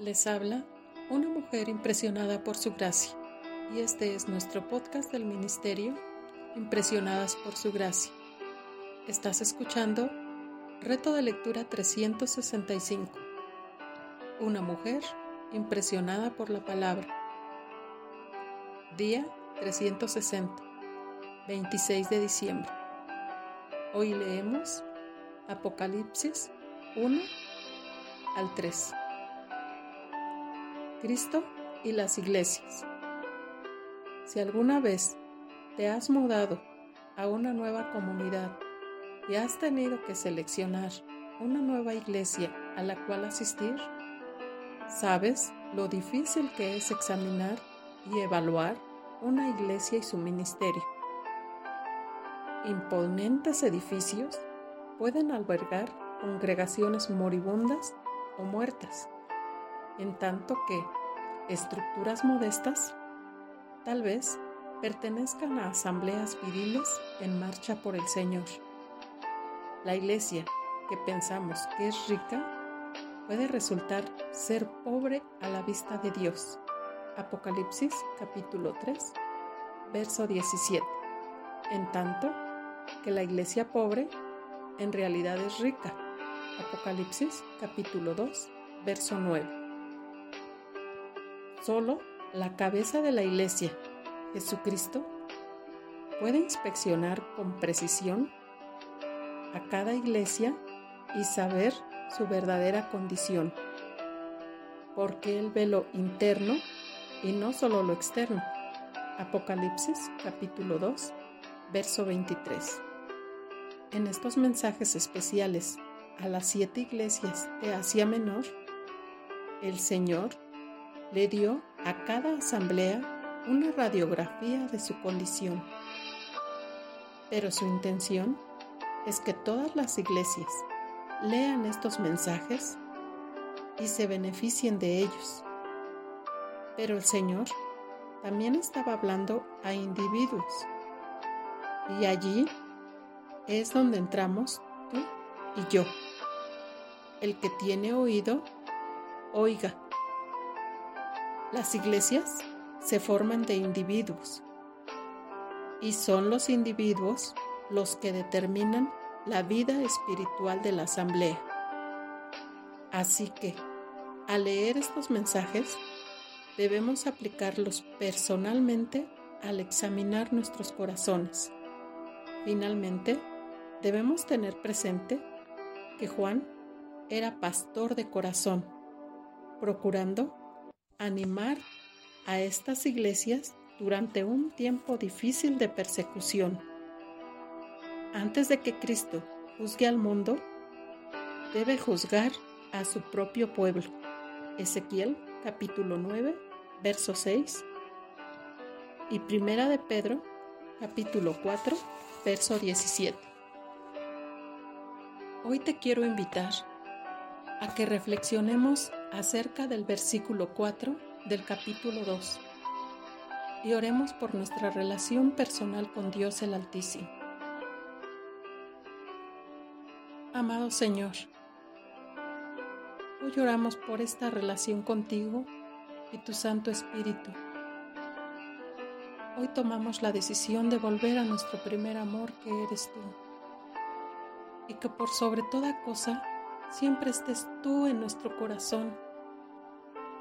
Les habla una mujer impresionada por su gracia y este es nuestro podcast del ministerio Impresionadas por su gracia. Estás escuchando Reto de Lectura 365. Una mujer impresionada por la palabra. Día 360, 26 de diciembre. Hoy leemos Apocalipsis 1 al 3. Cristo y las iglesias. Si alguna vez te has mudado a una nueva comunidad y has tenido que seleccionar una nueva iglesia a la cual asistir, sabes lo difícil que es examinar y evaluar una iglesia y su ministerio. Imponentes edificios pueden albergar congregaciones moribundas o muertas en tanto que estructuras modestas tal vez pertenezcan a asambleas viriles en marcha por el Señor. La iglesia que pensamos que es rica puede resultar ser pobre a la vista de Dios. Apocalipsis capítulo 3, verso 17. En tanto que la iglesia pobre en realidad es rica. Apocalipsis capítulo 2, verso 9. Solo la cabeza de la iglesia, Jesucristo, puede inspeccionar con precisión a cada iglesia y saber su verdadera condición, porque Él ve lo interno y no solo lo externo. Apocalipsis capítulo 2, verso 23. En estos mensajes especiales a las siete iglesias de Asia Menor, el Señor le dio a cada asamblea una radiografía de su condición. Pero su intención es que todas las iglesias lean estos mensajes y se beneficien de ellos. Pero el Señor también estaba hablando a individuos. Y allí es donde entramos tú y yo. El que tiene oído, oiga. Las iglesias se forman de individuos y son los individuos los que determinan la vida espiritual de la asamblea. Así que, al leer estos mensajes, debemos aplicarlos personalmente al examinar nuestros corazones. Finalmente, debemos tener presente que Juan era pastor de corazón, procurando animar a estas iglesias durante un tiempo difícil de persecución. Antes de que Cristo juzgue al mundo, debe juzgar a su propio pueblo. Ezequiel capítulo 9, verso 6 y Primera de Pedro capítulo 4, verso 17. Hoy te quiero invitar a que reflexionemos acerca del versículo 4 del capítulo 2 y oremos por nuestra relación personal con Dios el Altísimo. Amado Señor, hoy oramos por esta relación contigo y tu Santo Espíritu. Hoy tomamos la decisión de volver a nuestro primer amor que eres tú y que por sobre toda cosa siempre estés tú en nuestro corazón.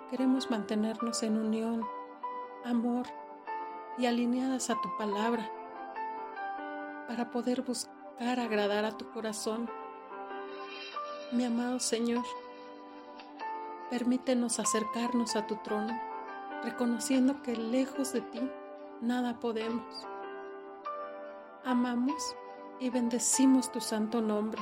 Queremos mantenernos en unión, amor y alineadas a tu palabra para poder buscar agradar a tu corazón. Mi amado Señor, permítenos acercarnos a tu trono, reconociendo que lejos de ti nada podemos. Amamos y bendecimos tu santo nombre.